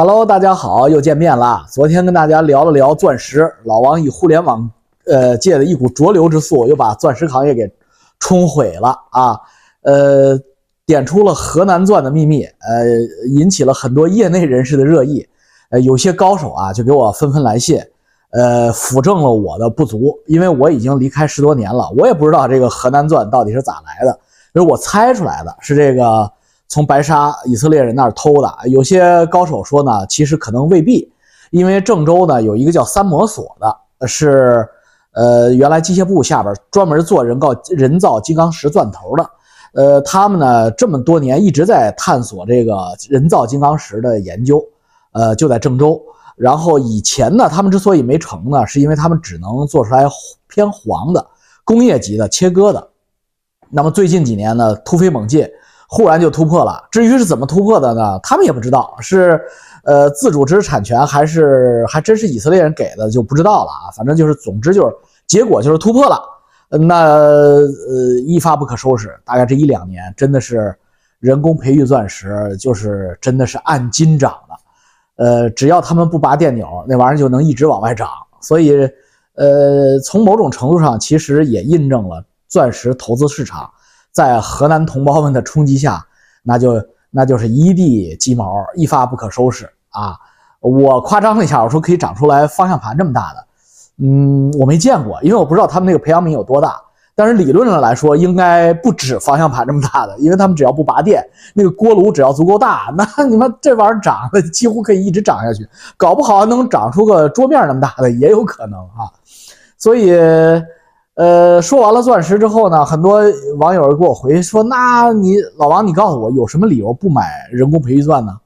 Hello，大家好，又见面了。昨天跟大家聊了聊钻石，老王以互联网呃界的一股浊流之速，又把钻石行业给冲毁了啊。呃，点出了河南钻的秘密，呃，引起了很多业内人士的热议。呃，有些高手啊就给我纷纷来信，呃，辅证了我的不足，因为我已经离开十多年了，我也不知道这个河南钻到底是咋来的，是我猜出来的，是这个。从白沙以色列人那儿偷的，有些高手说呢，其实可能未必，因为郑州呢有一个叫三模所的，是呃原来机械部下边专门做人造人造金刚石钻头的，呃他们呢这么多年一直在探索这个人造金刚石的研究，呃就在郑州，然后以前呢他们之所以没成呢，是因为他们只能做出来偏黄的工业级的切割的，那么最近几年呢突飞猛进。忽然就突破了，至于是怎么突破的呢？他们也不知道，是呃自主知识产权还是还真是以色列人给的就不知道了啊。反正就是，总之就是结果就是突破了，那呃一发不可收拾。大概这一两年真的是人工培育钻石，就是真的是按斤涨的，呃只要他们不拔电钮，那玩意儿就能一直往外涨。所以呃从某种程度上，其实也印证了钻石投资市场。在河南同胞们的冲击下，那就那就是一地鸡毛，一发不可收拾啊！我夸张了一下，我说可以长出来方向盘这么大的，嗯，我没见过，因为我不知道他们那个培养皿有多大。但是理论上来说，应该不止方向盘这么大的，因为他们只要不拔电，那个锅炉只要足够大，那你们这玩意儿长得几乎可以一直长下去，搞不好能长出个桌面那么大的也有可能啊！所以。呃，说完了钻石之后呢，很多网友给我回说：“那你老王，你告诉我有什么理由不买人工培育钻呢？”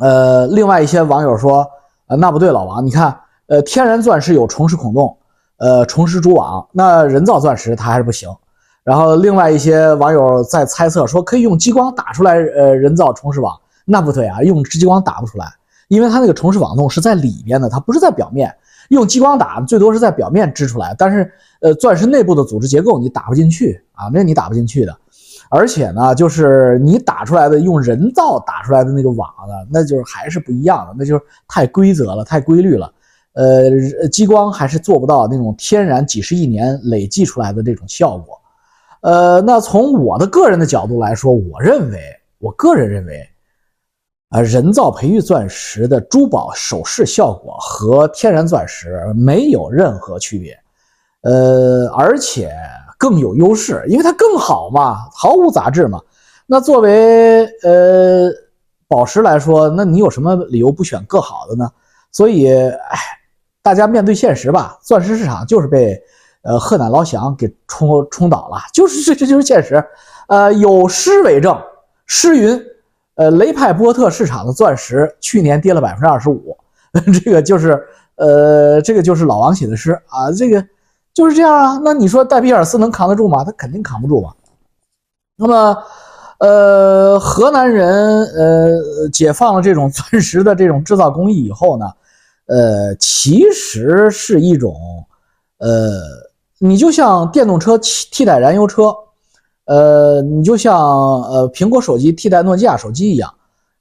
呃，另外一些网友说：“呃，那不对，老王，你看，呃，天然钻石有重实孔洞，呃，重实蛛网，那人造钻石它还是不行。”然后另外一些网友在猜测说，可以用激光打出来，呃，人造重实网，那不对啊，用激光打不出来，因为它那个重实网洞是在里边的，它不是在表面。用激光打最多是在表面织出来，但是呃，钻石内部的组织结构你打不进去啊，那你打不进去的。而且呢，就是你打出来的用人造打出来的那个网呢，那就是还是不一样的，那就是太规则了，太规律了。呃，激光还是做不到那种天然几十亿年累计出来的这种效果。呃，那从我的个人的角度来说，我认为，我个人认为。啊，人造培育钻石的珠宝首饰效果和天然钻石没有任何区别，呃，而且更有优势，因为它更好嘛，毫无杂质嘛。那作为呃宝石来说，那你有什么理由不选更好的呢？所以，哎，大家面对现实吧，钻石市场就是被呃河南老乡给冲冲倒了，就是这这就是现实。呃，有诗为证，诗云。呃，雷派波特市场的钻石去年跌了百分之二十五，这个就是呃，这个就是老王写的诗啊，这个就是这样啊。那你说戴比尔斯能扛得住吗？他肯定扛不住吧。那么，呃，河南人呃解放了这种钻石的这种制造工艺以后呢，呃，其实是一种呃，你就像电动车替替代燃油车。呃，你就像呃苹果手机替代诺基亚手机一样，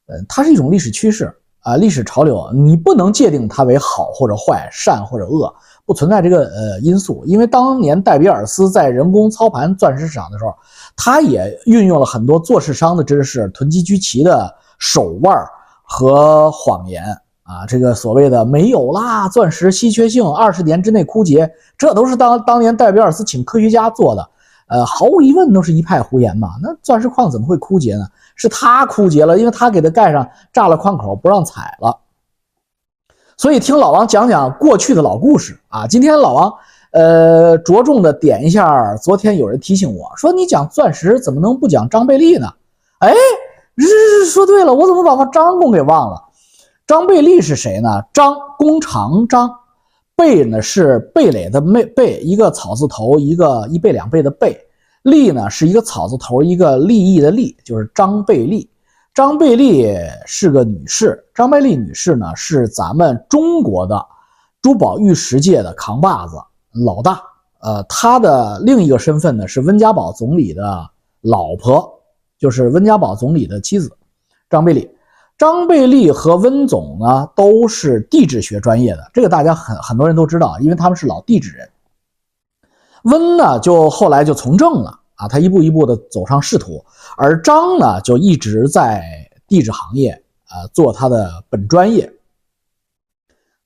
呃，它是一种历史趋势啊，历史潮流，你不能界定它为好或者坏，善或者恶，不存在这个呃因素。因为当年戴比尔斯在人工操盘钻石市场的时候，他也运用了很多做市商的知识，囤积居奇的手腕和谎言啊，这个所谓的没有啦，钻石稀缺性二十年之内枯竭，这都是当当年戴比尔斯请科学家做的。呃，毫无疑问都是一派胡言嘛。那钻石矿怎么会枯竭呢？是他枯竭了，因为他给它盖上炸了矿口，不让采了。所以听老王讲讲过去的老故事啊。今天老王呃着重的点一下，昨天有人提醒我说，你讲钻石怎么能不讲张贝利呢？哎，日说对了，我怎么把张公给忘了？张贝利是谁呢？张弓长张。贝呢是贝类的贝贝，一个草字头，一个一贝两贝的贝。利呢是一个草字头，一个利益的利，就是张贝利。张贝利是个女士，张贝利女士呢是咱们中国的珠宝玉石界的扛把子老大。呃，她的另一个身份呢是温家宝总理的老婆，就是温家宝总理的妻子张贝利。张贝利和温总呢都是地质学专业的，这个大家很很多人都知道，因为他们是老地质人。温呢就后来就从政了啊，他一步一步的走上仕途，而张呢就一直在地质行业啊做他的本专业，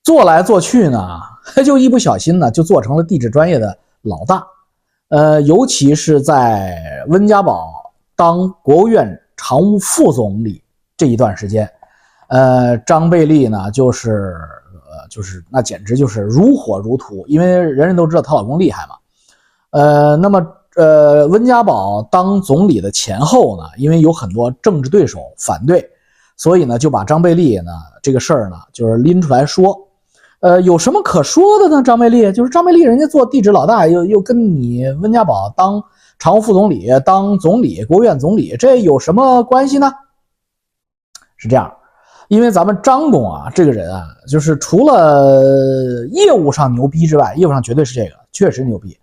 做来做去呢，就一不小心呢就做成了地质专业的老大。呃，尤其是在温家宝当国务院常务副总理这一段时间，呃，张贝利呢，就是呃，就是那简直就是如火如荼，因为人人都知道她老公厉害嘛。呃，那么呃，温家宝当总理的前后呢，因为有很多政治对手反对，所以呢，就把张贝利呢这个事儿呢，就是拎出来说。呃，有什么可说的呢？张贝利就是张贝利，人家做地质老大，又又跟你温家宝当常务副总理、当总理、国务院总理，这有什么关系呢？是这样，因为咱们张工啊，这个人啊，就是除了业务上牛逼之外，业务上绝对是这个，确实牛逼。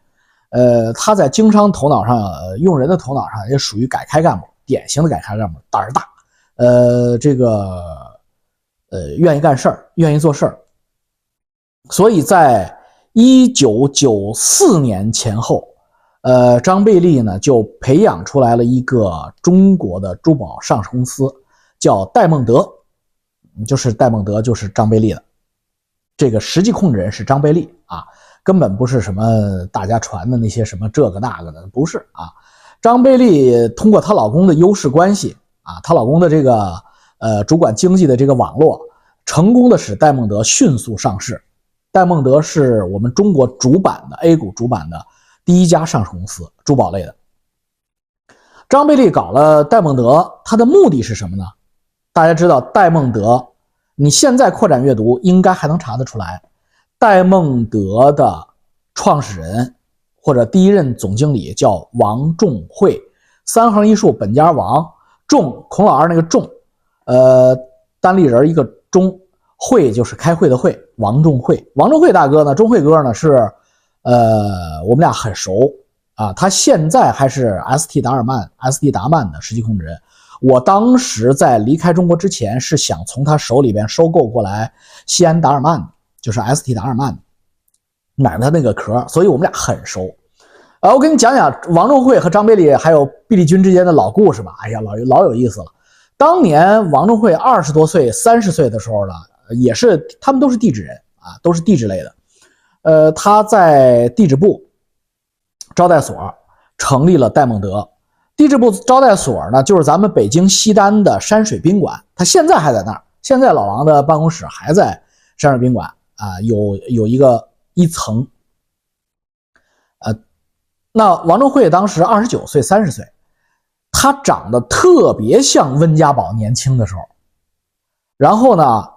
呃，他在经商头脑上、用人的头脑上，也属于改开干部，典型的改开干部，胆儿大，呃，这个呃，愿意干事儿，愿意做事儿。所以在一九九四年前后，呃，张贝利呢就培养出来了一个中国的珠宝上市公司，叫戴梦德，就是戴梦德就是张贝利的，这个实际控制人是张贝利啊，根本不是什么大家传的那些什么这个那个的，不是啊。张贝利通过她老公的优势关系啊，她老公的这个呃主管经济的这个网络，成功的使戴梦德迅速上市。戴梦德是我们中国主板的 A 股主板的第一家上市公司，珠宝类的。张贝利搞了戴梦德，他的目的是什么呢？大家知道戴梦德，你现在扩展阅读应该还能查得出来，戴梦德的创始人或者第一任总经理叫王仲惠，三横一竖本家王，仲孔老二那个仲，呃，单立人一个中。会就是开会的会，王仲会，王仲会大哥呢，钟会哥呢是，呃，我们俩很熟啊。他现在还是 ST 达尔曼、ST 达曼的实际控制人。我当时在离开中国之前，是想从他手里边收购过来西安达尔曼，就是 ST 达尔曼，买他那个壳，所以我们俩很熟。呃，我给你讲讲王仲会和张贝利还有毕利军之间的老故事吧。哎呀，老老有意思了。当年王仲会二十多岁、三十岁的时候呢。也是，他们都是地质人啊，都是地质类的。呃，他在地质部招待所成立了戴梦德。地质部招待所呢，就是咱们北京西单的山水宾馆，它现在还在那儿。现在老王的办公室还在山水宾馆啊，有有一个一层。呃，那王中慧当时二十九岁、三十岁，他长得特别像温家宝年轻的时候。然后呢？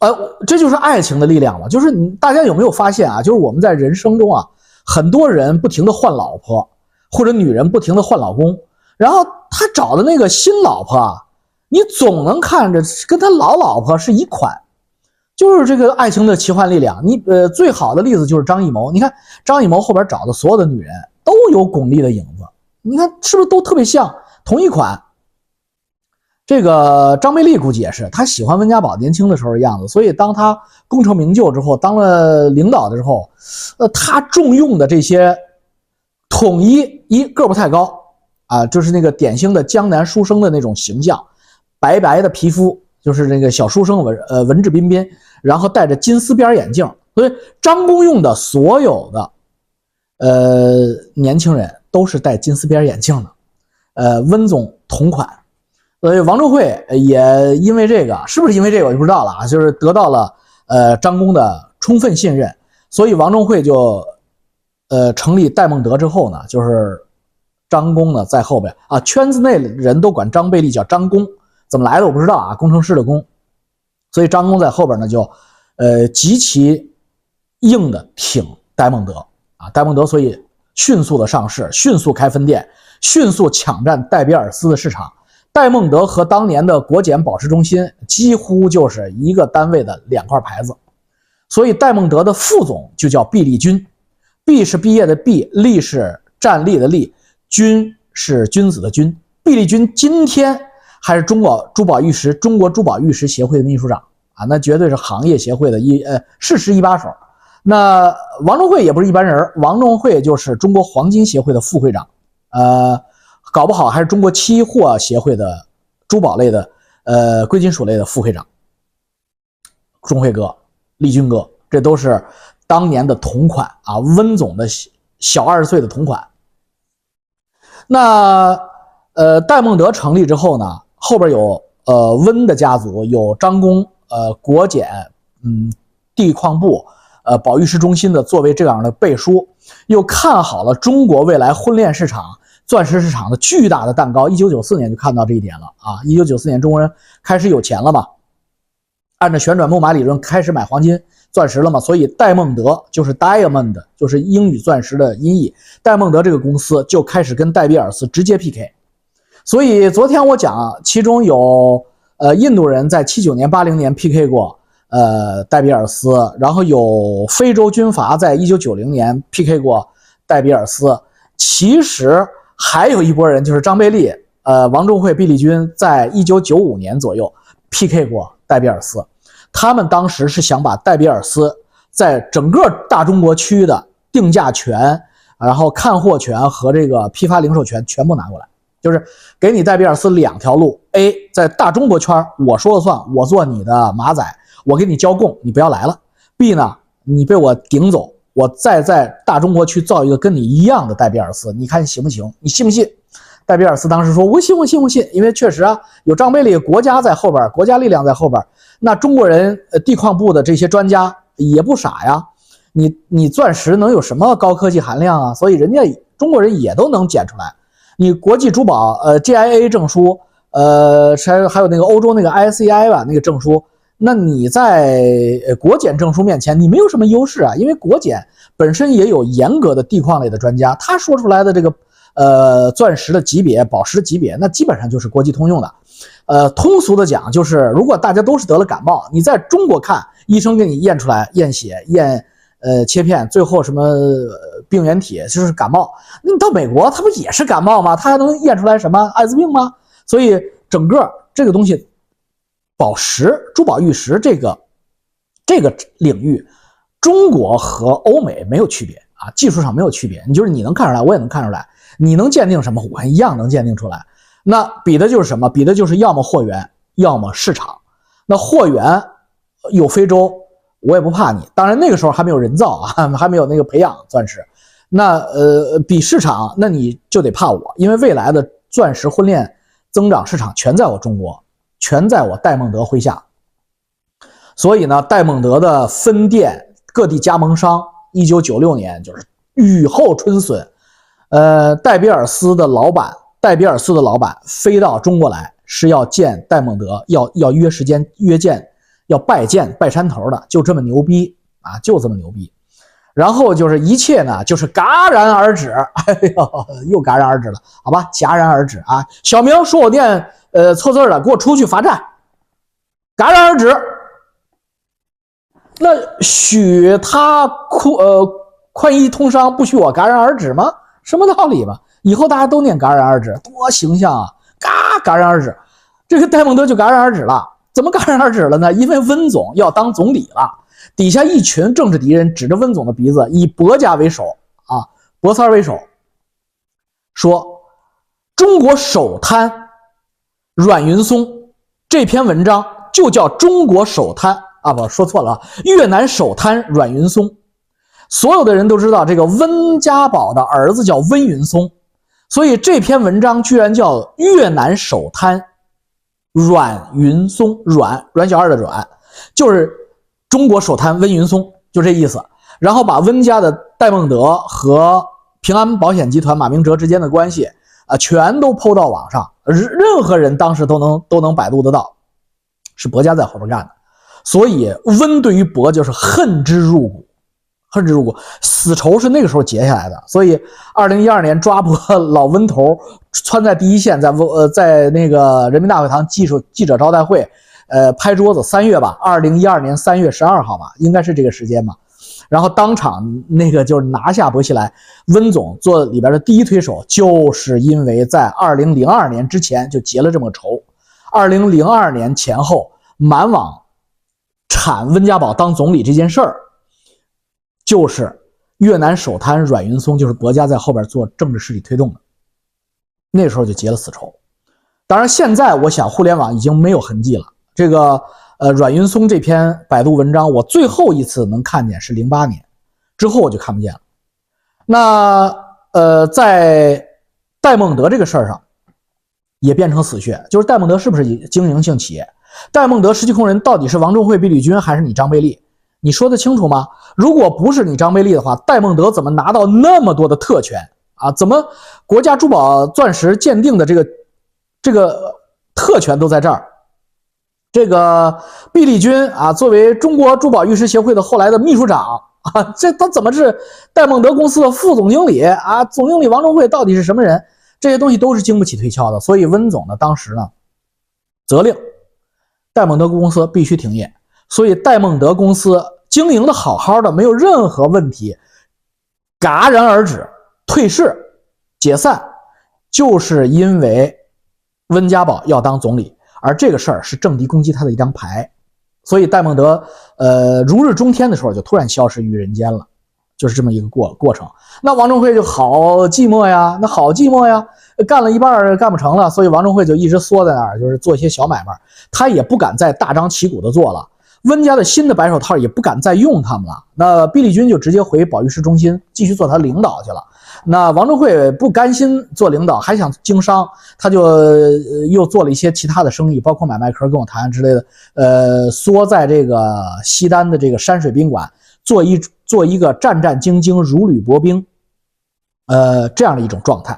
呃，这就是爱情的力量了。就是你大家有没有发现啊？就是我们在人生中啊，很多人不停的换老婆，或者女人不停的换老公，然后他找的那个新老婆啊，你总能看着跟他老老婆是一款，就是这个爱情的奇幻力量。你呃，最好的例子就是张艺谋，你看张艺谋后边找的所有的女人都有巩俐的影子，你看是不是都特别像同一款？这个张贝利估计也是，他喜欢温家宝年轻的时候的样子，所以当他功成名就之后，当了领导的时候，呃，他重用的这些统一一个不太高啊，就是那个典型的江南书生的那种形象，白白的皮肤，就是那个小书生文呃文质彬彬，然后戴着金丝边眼镜，所以张公用的所有的呃年轻人都是戴金丝边眼镜的，呃，温总同款。所以王仲会也因为这个，是不是因为这个我就不知道了啊。就是得到了呃张公的充分信任，所以王仲会就呃成立戴梦德之后呢，就是张工呢在后边。啊，圈子内人都管张贝利叫张工，怎么来的我不知道啊，工程师的工。所以张工在后边呢就呃极其硬的挺戴梦德。啊，戴梦德所以迅速的上市，迅速开分店，迅速抢占戴比尔斯的市场。戴梦德和当年的国检保持中心几乎就是一个单位的两块牌子，所以戴梦德的副总就叫毕立军，毕是毕业的毕，立是站立的立，军是君子的君。毕立军今天还是中国珠宝玉石中国珠宝玉石协会的秘书长啊，那绝对是行业协会的一呃事实一把手。那王中慧也不是一般人，王中会就是中国黄金协会的副会长，呃，搞不好还是中国期货协会的珠宝类的呃贵金属类的副会长。钟会哥、立军哥，这都是当年的同款啊，温总的小二十岁的同款。那呃，戴梦德成立之后呢，后边有呃温的家族，有张工，呃国检，嗯地矿部，呃保玉石中心的作为这样的背书，又看好了中国未来婚恋市场、钻石市场的巨大的蛋糕。一九九四年就看到这一点了啊！一九九四年中国人开始有钱了嘛。按照旋转木马理论开始买黄金、钻石了嘛？所以戴梦德就是 diamond，就是英语钻石的音译。戴梦德这个公司就开始跟戴比尔斯直接 PK。所以昨天我讲，其中有呃印度人在七九年、八零年 PK 过呃戴比尔斯，然后有非洲军阀在一九九零年 PK 过戴比尔斯。其实还有一波人，就是张贝利、呃王仲惠、毕利军，在一九九五年左右 PK 过戴比尔斯。他们当时是想把戴比尔斯在整个大中国区的定价权，然后看货权和这个批发零售权全部拿过来，就是给你戴比尔斯两条路：A 在大中国圈我说了算，我做你的马仔，我给你交供，你不要来了；B 呢，你被我顶走，我再在大中国区造一个跟你一样的戴比尔斯，你看行不行？你信不信？戴比尔斯当时说：“我信，我信，我信，因为确实啊，有张贝利国家在后边，国家力量在后边。那中国人，呃，地矿部的这些专家也不傻呀。你你钻石能有什么高科技含量啊？所以人家中国人也都能检出来。你国际珠宝，呃，GIA 证书，呃，还还有那个欧洲那个 ICI 吧，那个证书，那你在国检证书面前，你没有什么优势啊，因为国检本身也有严格的地矿类的专家，他说出来的这个。”呃，钻石的级别、宝石的级别，那基本上就是国际通用的。呃，通俗的讲，就是如果大家都是得了感冒，你在中国看医生给你验出来、验血、验呃切片，最后什么病原体就是感冒，那你到美国，他不也是感冒吗？他还能验出来什么艾滋病吗？所以整个这个东西，宝石、珠宝、玉石这个这个领域，中国和欧美没有区别啊，技术上没有区别，你就是你能看出来，我也能看出来。你能鉴定什么？我一样能鉴定出来。那比的就是什么？比的就是要么货源，要么市场。那货源有非洲，我也不怕你。当然那个时候还没有人造啊，还没有那个培养钻石。那呃，比市场，那你就得怕我，因为未来的钻石婚恋增长市场全在我中国，全在我戴梦德麾下。所以呢，戴梦德的分店、各地加盟商，一九九六年就是雨后春笋。呃，戴比尔斯的老板，戴比尔斯的老板飞到中国来，是要见戴蒙德，要要约时间约见，要拜见拜山头的，就这么牛逼啊，就这么牛逼。然后就是一切呢，就是戛然而止。哎呦，又戛然而止了，好吧，戛然而止啊。小明说我念呃错字了，给我出去罚站。戛然而止。那许他宽呃宽衣通商，不许我戛然而止吗？什么道理吧？以后大家都念戛然而止，多形象啊！嘎，戛然而止，这个戴蒙德就戛然而止了。怎么戛然而止了呢？因为温总要当总理了，底下一群政治敌人指着温总的鼻子，以薄家为首啊，薄三为首，说中国首贪阮云松这篇文章就叫中国首贪啊，不说错了，越南首贪阮云松。所有的人都知道这个温家宝的儿子叫温云松，所以这篇文章居然叫越南首贪阮云松，阮阮小二的阮，就是中国首贪温云松，就这意思。然后把温家的戴梦德和平安保险集团马明哲之间的关系啊，全都抛到网上，任任何人当时都能都能百度得到，是薄家在后边干的。所以温对于薄就是恨之入骨。恨之入骨，死仇是那个时候结下来的。所以，二零一二年抓捕老温头，窜在第一线，在温呃在那个人民大会堂记者记者招待会，呃拍桌子。三月吧，二零一二年三月十二号吧，应该是这个时间吧。然后当场那个就是拿下薄熙来，温总做里边的第一推手，就是因为在二零零二年之前就结了这么个仇。二零零二年前后满网产温家宝当总理这件事儿，就是越南首贪阮云松，就是国家在后边做政治势力推动的，那时候就结了死仇。当然，现在我想互联网已经没有痕迹了。这个呃，阮云松这篇百度文章，我最后一次能看见是零八年之后，我就看不见了。那呃，在戴梦德这个事儿上，也变成死穴，就是戴梦德是不是经营性企业？戴梦德实际控人到底是王中惠、毕立军，还是你张贝利？你说得清楚吗？如果不是你张贝利的话，戴梦德怎么拿到那么多的特权啊？怎么国家珠宝钻石鉴定的这个这个特权都在这儿？这个毕立军啊，作为中国珠宝玉石协会的后来的秘书长啊，这他怎么是戴梦德公司的副总经理啊？总经理王中慧到底是什么人？这些东西都是经不起推敲的。所以温总呢，当时呢，责令戴梦德公司必须停业。所以戴梦德公司经营的好好的，没有任何问题，戛然而止，退市，解散，就是因为温家宝要当总理。而这个事儿是政敌攻击他的一张牌，所以戴梦德，呃，如日中天的时候就突然消失于人间了，就是这么一个过过程。那王中慧就好寂寞呀，那好寂寞呀，干了一半干不成了，所以王中会就一直缩在那儿，就是做一些小买卖，他也不敢再大张旗鼓的做了。温家的新的白手套也不敢再用他们了，那毕立军就直接回保育师中心继续做他领导去了。那王中慧不甘心做领导，还想经商，他就又做了一些其他的生意，包括买卖壳跟我谈之类的。呃，缩在这个西单的这个山水宾馆，做一做一个战战兢兢、如履薄冰，呃，这样的一种状态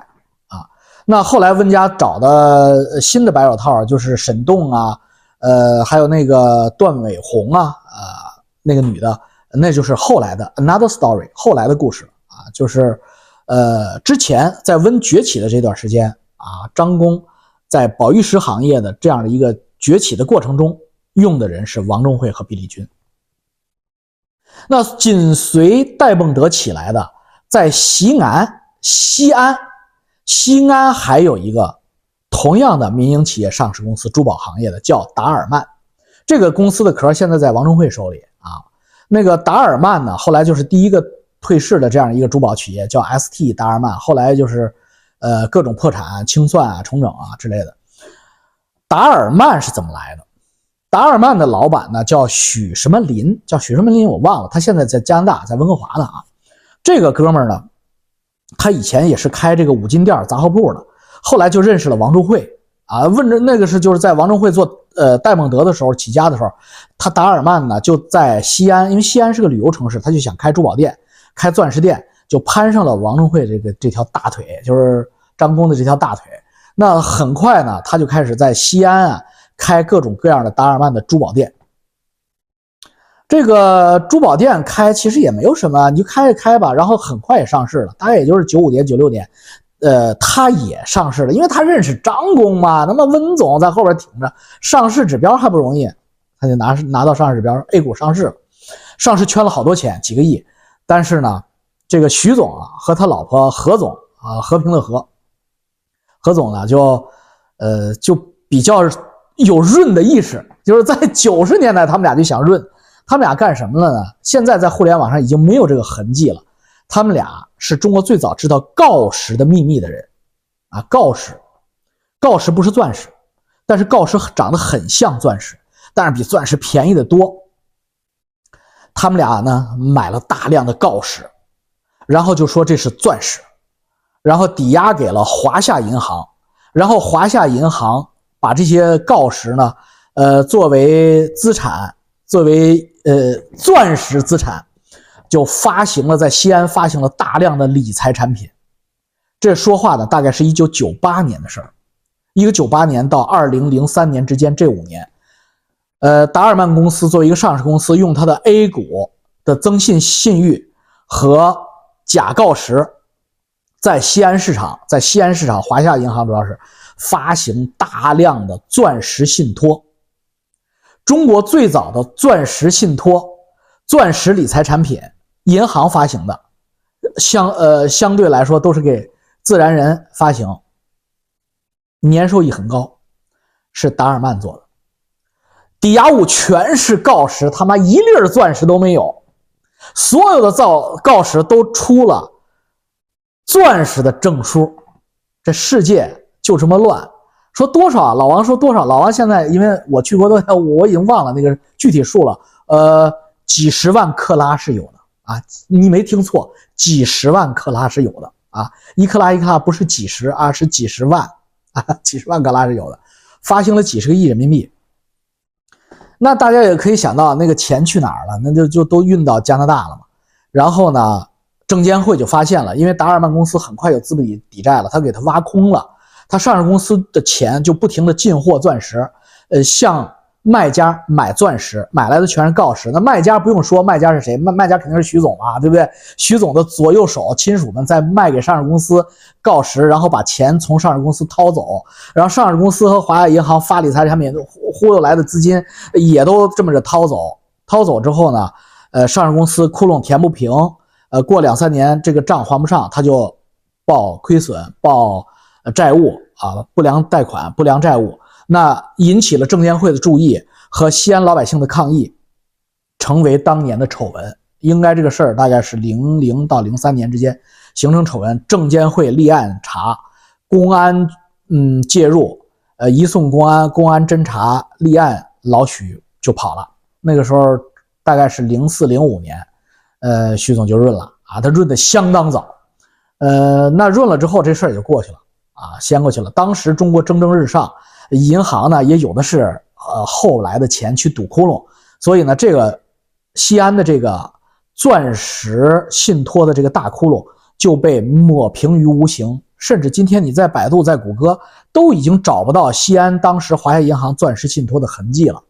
啊。那后来温家找的新的白手套就是沈栋啊，呃，还有那个段伟红啊，呃，那个女的，那就是后来的 another story，后来的故事啊，就是。呃，之前在温崛起的这段时间啊，张工在宝玉石行业的这样的一个崛起的过程中，用的人是王中会和毕立军。那紧随戴梦德起来的，在西安、西安、西安还有一个同样的民营企业上市公司，珠宝行业的叫达尔曼。这个公司的壳现在在王中慧手里啊。那个达尔曼呢，后来就是第一个。退市的这样一个珠宝企业叫 ST 达尔曼，后来就是，呃，各种破产、清算啊、重整啊之类的。达尔曼是怎么来的？达尔曼的老板呢叫许什么林，叫许什么林我忘了，他现在在加拿大，在温哥华呢啊。这个哥们儿呢，他以前也是开这个五金店、杂货铺的，后来就认识了王中慧啊。问着那个是就是在王中慧做呃戴蒙德的时候起家的时候，他达尔曼呢就在西安，因为西安是个旅游城市，他就想开珠宝店。开钻石店就攀上了王中慧这个这条大腿，就是张工的这条大腿。那很快呢，他就开始在西安啊开各种各样的达尔曼的珠宝店。这个珠宝店开其实也没有什么，你就开一开吧。然后很快也上市了，大概也就是九五年、九六年，呃，他也上市了，因为他认识张工嘛。那么温总在后边挺着，上市指标还不容易，他就拿拿到上市指标，A 股上市了，上市圈了好多钱，几个亿。但是呢，这个徐总啊和他老婆何总啊，和平的和，何总呢就，呃，就比较有润的意识，就是在九十年代他们俩就想润，他们俩干什么了呢？现在在互联网上已经没有这个痕迹了。他们俩是中国最早知道锆石的秘密的人，啊，锆石，锆石不是钻石，但是锆石长得很像钻石，但是比钻石便宜的多。他们俩呢买了大量的锆石，然后就说这是钻石，然后抵押给了华夏银行，然后华夏银行把这些锆石呢，呃，作为资产，作为呃钻石资产，就发行了在西安发行了大量的理财产品。这说话的大概是一九九八年的事儿，一个九八年到二零零三年之间这五年。呃，达尔曼公司作为一个上市公司，用它的 A 股的增信信誉和假告石，在西安市场，在西安市场，华夏银行主要是发行大量的钻石信托。中国最早的钻石信托、钻石理财产品，银行发行的，相呃相对来说都是给自然人发行，年收益很高。是达尔曼做的，抵押物全是锆石，他妈一粒钻石都没有，所有的造锆石都出了钻石的证书，这世界就这么乱。说多少啊？老王说多少？老王现在因为我去过多少，我已经忘了那个具体数了。呃，几十万克拉是有啊，你没听错，几十万克拉是有的啊，一克拉一克拉不是几十啊，是几十万啊，几十万克拉是有的，发行了几十个亿人民币。那大家也可以想到，那个钱去哪儿了？那就就都运到加拿大了嘛。然后呢，证监会就发现了，因为达尔曼公司很快有资本抵抵债了，他给他挖空了。他上市公司的钱就不停的进货钻石，呃，向卖家买钻石，买来的全是锆石。那卖家不用说，卖家是谁？卖卖家肯定是徐总啊，对不对？徐总的左右手亲属们在卖给上市公司锆石，然后把钱从上市公司掏走，然后上市公司和华夏银行发理财产品忽悠来的资金也都这么着掏走。掏走之后呢，呃，上市公司窟窿填不平，呃，过两三年这个账还不上，他就报亏损，报。债务啊，不良贷款、不良债务，那引起了证监会的注意和西安老百姓的抗议，成为当年的丑闻。应该这个事儿大概是零零到零三年之间形成丑闻，证监会立案查，公安嗯介入，呃移送公安，公安侦查立案，老许就跑了。那个时候大概是零四零五年，呃徐总就润了啊，他润的相当早，呃那润了之后这事儿也就过去了。啊，掀过去了。当时中国蒸蒸日上，银行呢也有的是呃后来的钱去堵窟窿，所以呢，这个西安的这个钻石信托的这个大窟窿就被抹平于无形，甚至今天你在百度、在谷歌都已经找不到西安当时华夏银行钻石信托的痕迹了。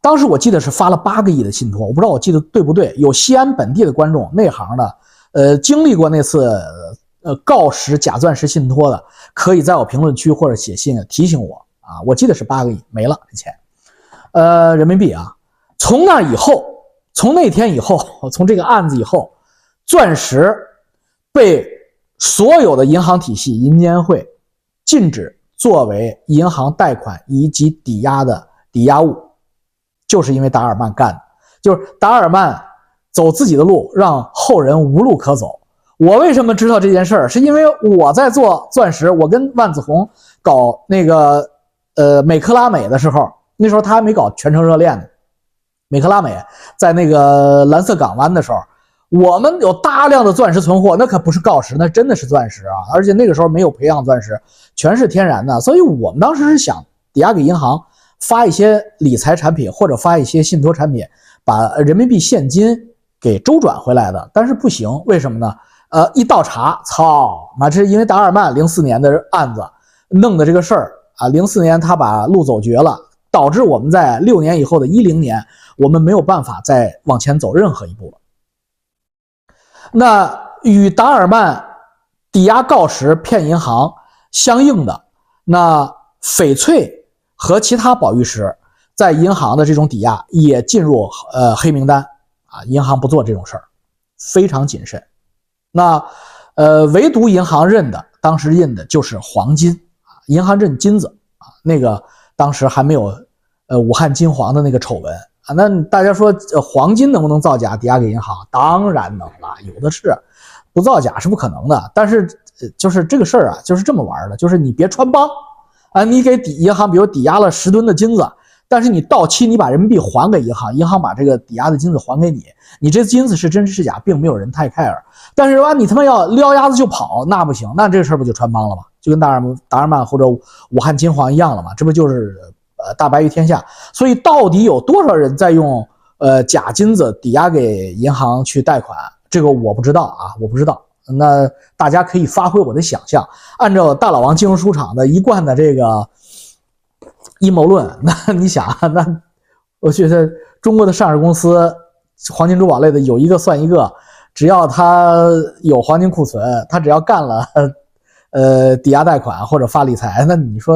当时我记得是发了八个亿的信托，我不知道我记得对不对。有西安本地的观众内行的，呃，经历过那次。呃，锆石假钻石信托的，可以在我评论区或者写信提醒我啊。我记得是八个亿没了这钱，呃，人民币啊。从那以后，从那天以后，从这个案子以后，钻石被所有的银行体系、银监会禁止作为银行贷款以及抵押的抵押物，就是因为达尔曼干的，就是达尔曼走自己的路，让后人无路可走。我为什么知道这件事儿？是因为我在做钻石，我跟万子红搞那个呃美克拉美的时候，那时候他还没搞全程热恋呢。美克拉美在那个蓝色港湾的时候，我们有大量的钻石存货，那可不是锆石，那真的是钻石啊！而且那个时候没有培养钻石，全是天然的，所以我们当时是想抵押给银行，发一些理财产品或者发一些信托产品，把人民币现金给周转回来的。但是不行，为什么呢？呃，一倒查，操，那这是因为达尔曼零四年的案子弄的这个事儿啊。零四年他把路走绝了，导致我们在六年以后的一零年，我们没有办法再往前走任何一步了。那与达尔曼抵押锆石骗银行相应的，那翡翠和其他宝玉石在银行的这种抵押也进入呃黑名单啊，银行不做这种事儿，非常谨慎。那，呃，唯独银行认的，当时印的就是黄金啊，银行认金子啊，那个当时还没有，呃，武汉金黄的那个丑闻啊。那大家说，黄金能不能造假抵押给银行？当然能了，有的是，不造假是不可能的。但是，呃就是这个事儿啊，就是这么玩的，就是你别穿帮啊，你给抵银行，比如抵押了十吨的金子。但是你到期，你把人民币还给银行，银行把这个抵押的金子还给你，你这金子是真是假，并没有人太 care。但是说你他妈要撩鸭子就跑，那不行，那这事儿不就穿帮了吗？就跟达尔达尔曼或者武汉金黄一样了吗？这不就是呃大白于天下？所以到底有多少人在用呃假金子抵押给银行去贷款？这个我不知道啊，我不知道。那大家可以发挥我的想象，按照大老王金融书场的一贯的这个。阴谋论，那你想，那我觉得中国的上市公司，黄金珠宝类的有一个算一个，只要他有黄金库存，他只要干了，呃，抵押贷款或者发理财，那你说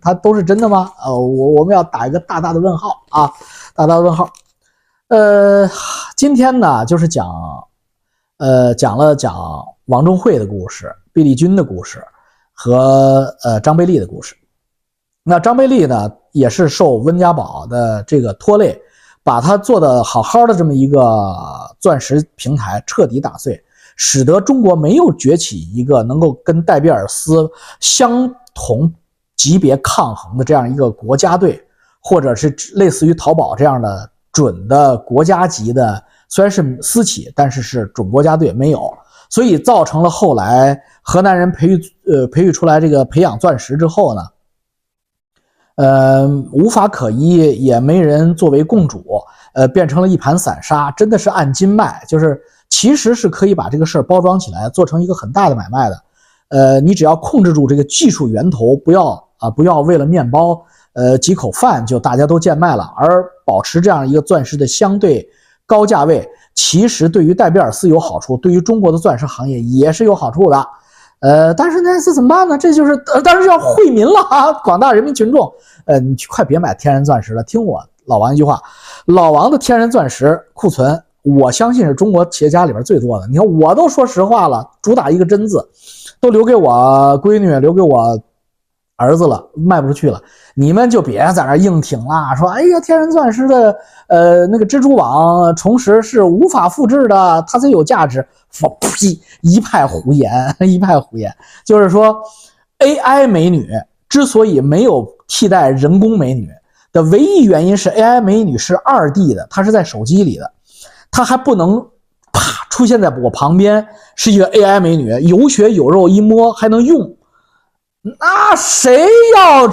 他都是真的吗？呃，我我们要打一个大大的问号啊，大大的问号。呃，今天呢，就是讲，呃，讲了讲王中慧的故事，毕丽君的故事和呃张贝利的故事。那张贝利呢，也是受温家宝的这个拖累，把他做的好好的这么一个钻石平台彻底打碎，使得中国没有崛起一个能够跟戴比尔斯相同级别抗衡的这样一个国家队，或者是类似于淘宝这样的准的国家级的，虽然是私企，但是是准国家队没有，所以造成了后来河南人培育呃培育出来这个培养钻石之后呢。呃，无法可依，也没人作为共主，呃，变成了一盘散沙，真的是按斤卖，就是其实是可以把这个事儿包装起来，做成一个很大的买卖的。呃，你只要控制住这个技术源头，不要啊，不要为了面包，呃，几口饭就大家都贱卖了，而保持这样一个钻石的相对高价位，其实对于戴比尔斯有好处，对于中国的钻石行业也是有好处的。呃，但是呢，这怎么办呢？这就是呃，当然是要惠民了啊，广大人民群众。呃，你快别买天然钻石了，听我老王一句话，老王的天然钻石库存，我相信是中国企业家里边最多的。你看，我都说实话了，主打一个真字，都留给我闺女，留给我儿子了，卖不出去了。你们就别在那硬挺了，说哎呀，天然钻石的呃那个蜘蛛网重石是无法复制的，它才有价值。呸！一派胡言，一派胡言。就是说，AI 美女之所以没有替代人工美女的唯一原因是，AI 美女是二 D 的，它是在手机里的，它还不能啪出现在我旁边是一个 AI 美女，有血有肉，一摸还能用。那谁要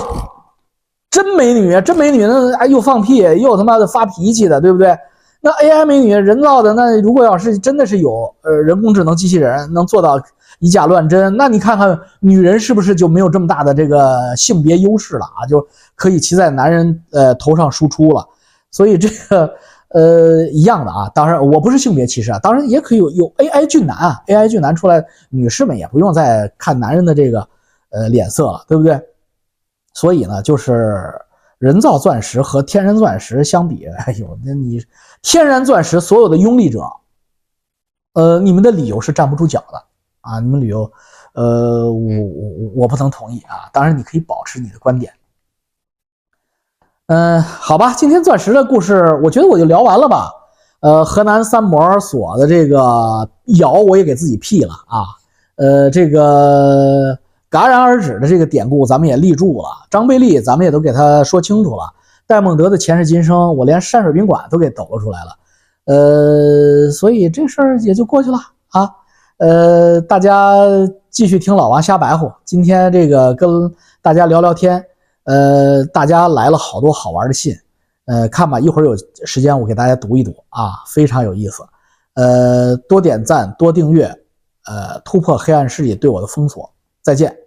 真美女？真美女那又放屁又他妈的发脾气的，对不对？那 AI 美女人造的，那如果要是真的是有呃人工智能机器人能做到以假乱真，那你看看女人是不是就没有这么大的这个性别优势了啊？就可以骑在男人呃头上输出了。所以这个呃一样的啊，当然我不是性别歧视啊，当然也可以有有 AI 俊男啊，AI 俊男出来，女士们也不用再看男人的这个呃脸色了，对不对？所以呢，就是。人造钻石和天然钻石相比，哎呦，那你天然钻石所有的拥立者，呃，你们的理由是站不住脚的啊！你们理由，呃，我我我不能同意啊！当然，你可以保持你的观点。嗯，好吧，今天钻石的故事，我觉得我就聊完了吧。呃，河南三模所的这个谣，我也给自己辟了啊。呃，这个。戛然而止的这个典故，咱们也立住了。张贝利，咱们也都给他说清楚了。戴梦德的前世今生，我连山水宾馆都给抖了出来了。呃，所以这事儿也就过去了啊。呃，大家继续听老王瞎白活。今天这个跟大家聊聊天，呃，大家来了好多好玩的信，呃，看吧，一会儿有时间我给大家读一读啊，非常有意思。呃，多点赞，多订阅，呃，突破黑暗势力对我的封锁。再见。